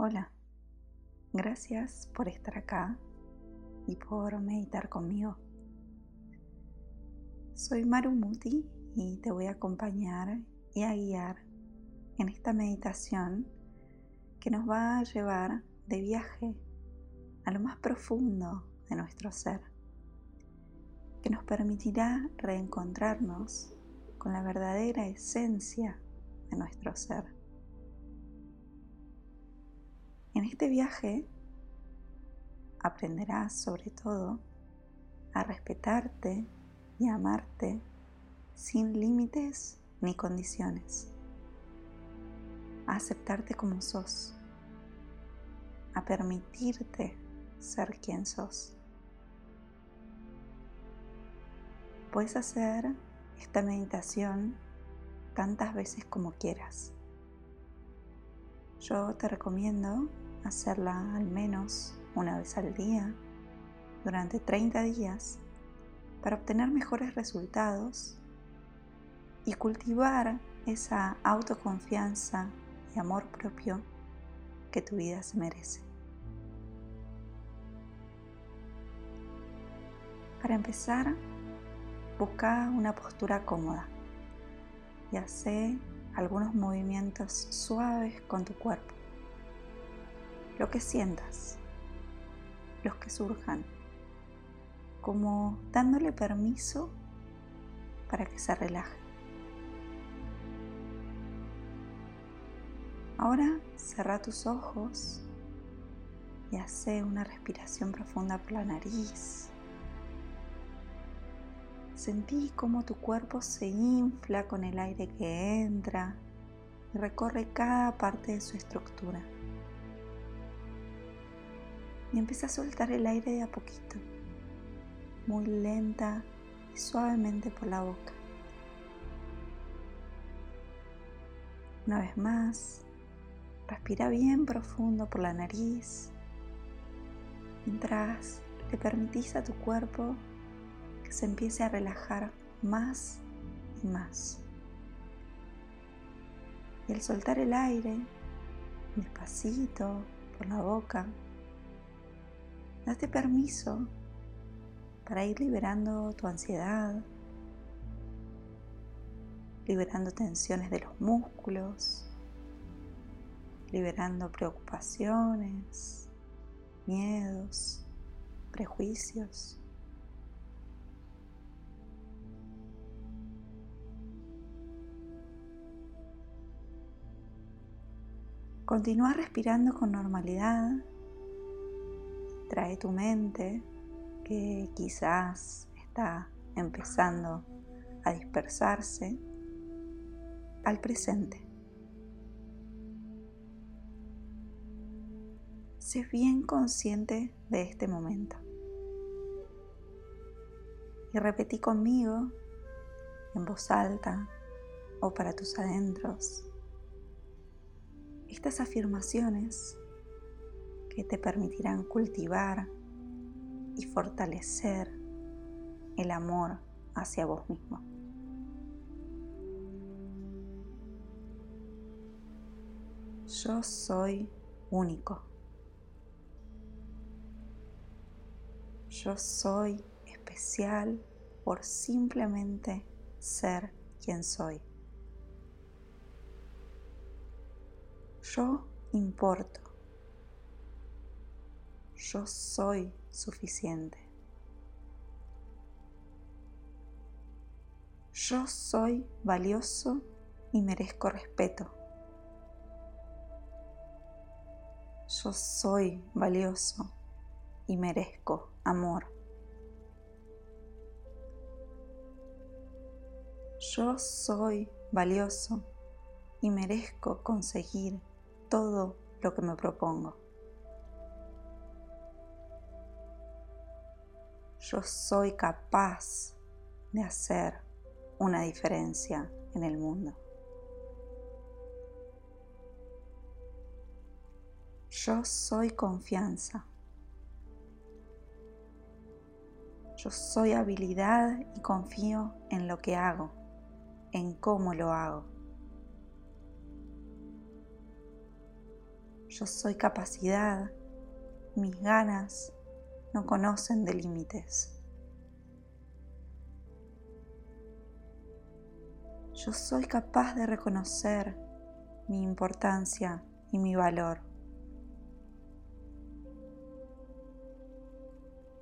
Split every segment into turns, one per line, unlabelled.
Hola, gracias por estar acá y por meditar conmigo. Soy Maru Muti y te voy a acompañar y a guiar en esta meditación que nos va a llevar de viaje a lo más profundo de nuestro ser, que nos permitirá reencontrarnos con la verdadera esencia de nuestro ser en este viaje aprenderás sobre todo a respetarte y amarte sin límites ni condiciones, a aceptarte como sos, a permitirte ser quien sos. Puedes hacer esta meditación tantas veces como quieras. Yo te recomiendo hacerla al menos una vez al día durante 30 días para obtener mejores resultados y cultivar esa autoconfianza y amor propio que tu vida se merece. Para empezar, busca una postura cómoda y hace algunos movimientos suaves con tu cuerpo. Lo que sientas, los que surjan, como dándole permiso para que se relaje. Ahora cerra tus ojos y hace una respiración profunda por la nariz Sentí cómo tu cuerpo se infla con el aire que entra y recorre cada parte de su estructura. Y empieza a soltar el aire de a poquito, muy lenta y suavemente por la boca. Una vez más, respira bien profundo por la nariz mientras le permitís a tu cuerpo se empiece a relajar más y más. Y al soltar el aire, despacito, por la boca, date permiso para ir liberando tu ansiedad, liberando tensiones de los músculos, liberando preocupaciones, miedos, prejuicios. Continúa respirando con normalidad. Trae tu mente que quizás está empezando a dispersarse al presente. Sé bien consciente de este momento. Y repetí conmigo en voz alta o para tus adentros estas afirmaciones que te permitirán cultivar y fortalecer el amor hacia vos mismo. Yo soy único. Yo soy especial por simplemente ser quien soy. Yo importo. Yo soy suficiente. Yo soy valioso y merezco respeto. Yo soy valioso y merezco amor. Yo soy valioso y merezco conseguir todo lo que me propongo. Yo soy capaz de hacer una diferencia en el mundo. Yo soy confianza. Yo soy habilidad y confío en lo que hago, en cómo lo hago. Yo soy capacidad. Mis ganas no conocen de límites. Yo soy capaz de reconocer mi importancia y mi valor.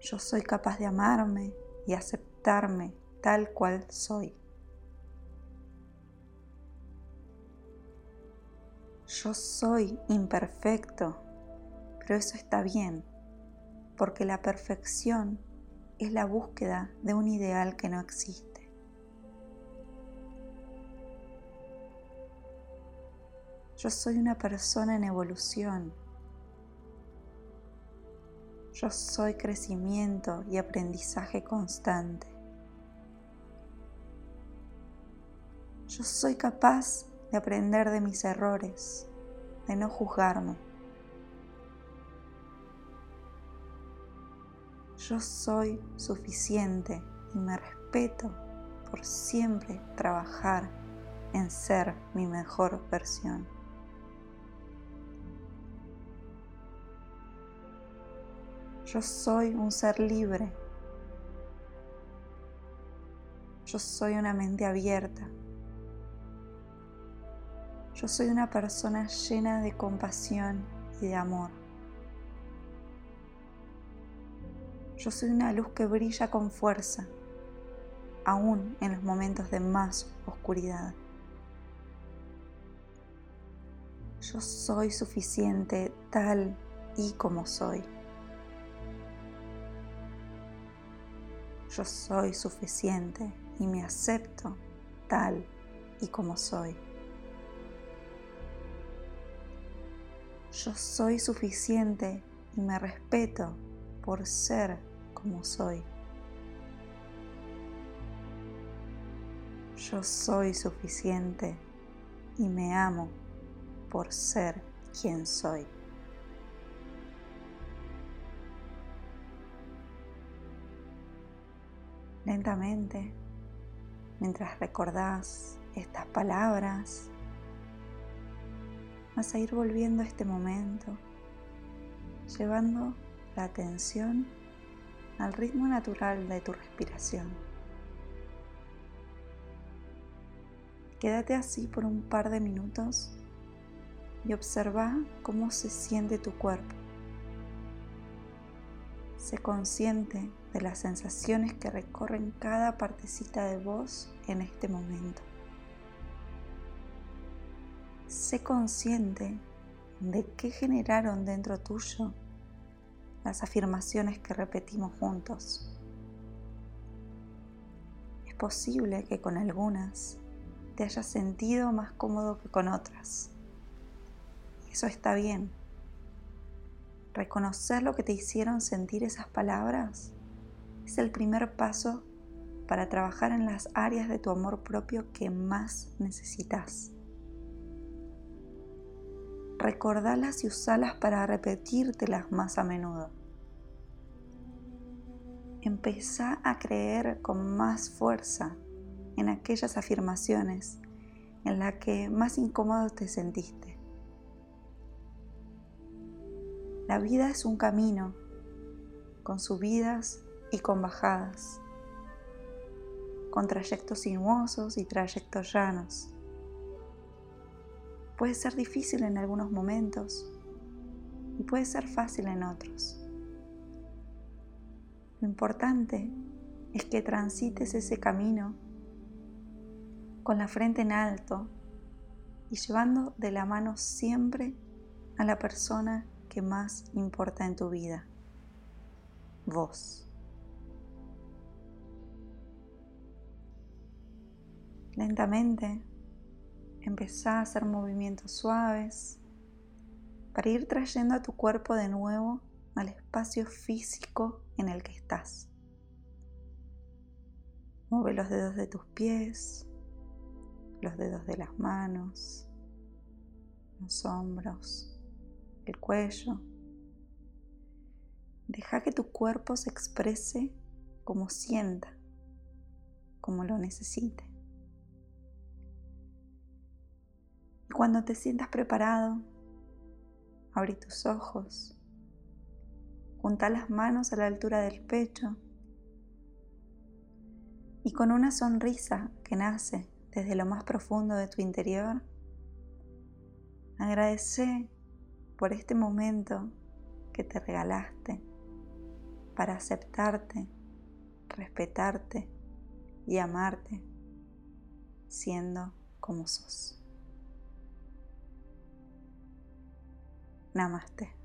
Yo soy capaz de amarme y aceptarme tal cual soy. Yo soy imperfecto, pero eso está bien, porque la perfección es la búsqueda de un ideal que no existe. Yo soy una persona en evolución yo soy crecimiento y aprendizaje constante. Yo soy capaz de aprender de mis errores, de no juzgarme. Yo soy suficiente y me respeto por siempre trabajar en ser mi mejor versión. Yo soy un ser libre. Yo soy una mente abierta. Yo soy una persona llena de compasión y de amor. Yo soy una luz que brilla con fuerza, aún en los momentos de más oscuridad. Yo soy suficiente tal y como soy. yo soy suficiente y me acepto tal y como soy. Yo soy suficiente y me respeto por ser como soy. Yo soy suficiente y me amo por ser quien soy. lentamente, mientras recordás estas palabras, vas a ir volviendo a este momento, llevando la atención al ritmo natural de tu respiración. Quédate así por un par de minutos y observa cómo se siente tu cuerpo. Sé consciente de las sensaciones que recorren cada partecita de vos en este momento. Sé consciente de qué generaron dentro tuyo las afirmaciones que repetimos juntos. Es posible que con algunas te hayas sentido más cómodo que con otras. Eso está bien. Reconocer lo que te hicieron sentir esas palabras es el primer paso para trabajar en las áreas de tu amor propio que más necesitas. Recordalas y usalas para repetírtelas más a menudo. Empezá a creer con más fuerza en aquellas afirmaciones en las que más incómodo te sentiste. La vida es un camino con subidas y con bajadas, con trayectos sinuosos y trayectos llanos. Puede ser difícil en algunos momentos y puede ser fácil en otros. Lo importante es que transites ese camino con la frente en alto y llevando de la mano siempre a la persona que más importa en tu vida, vos. Lentamente empezá a hacer movimientos suaves para ir trayendo a tu cuerpo de nuevo al espacio físico en el que estás. Mueve los dedos de tus pies, los dedos de las manos, los hombros, el cuello. Deja que tu cuerpo se exprese como sienta, como lo necesite. Cuando te sientas preparado, abrí tus ojos, junta las manos a la altura del pecho y con una sonrisa que nace desde lo más profundo de tu interior, agradece por este momento que te regalaste para aceptarte, respetarte y amarte siendo como sos. Namaste.